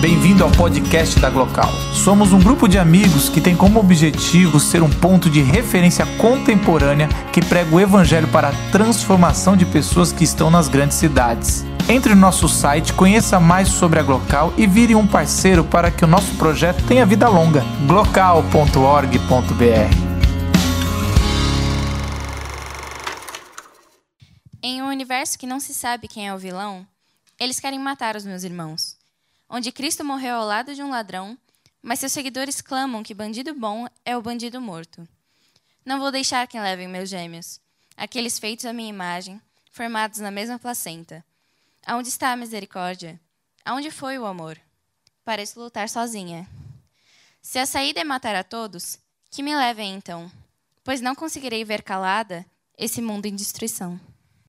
Bem-vindo ao podcast da Glocal. Somos um grupo de amigos que tem como objetivo ser um ponto de referência contemporânea que prega o evangelho para a transformação de pessoas que estão nas grandes cidades. Entre no nosso site, conheça mais sobre a Glocal e vire um parceiro para que o nosso projeto tenha vida longa. glocal.org.br Em um universo que não se sabe quem é o vilão, eles querem matar os meus irmãos. Onde Cristo morreu ao lado de um ladrão, mas seus seguidores clamam que bandido bom é o bandido morto. Não vou deixar que levem meus gêmeos, aqueles feitos à minha imagem, formados na mesma placenta. Aonde está a misericórdia? Aonde foi o amor? Pareço lutar sozinha. Se a saída é matar a todos, que me levem então, pois não conseguirei ver calada esse mundo em destruição.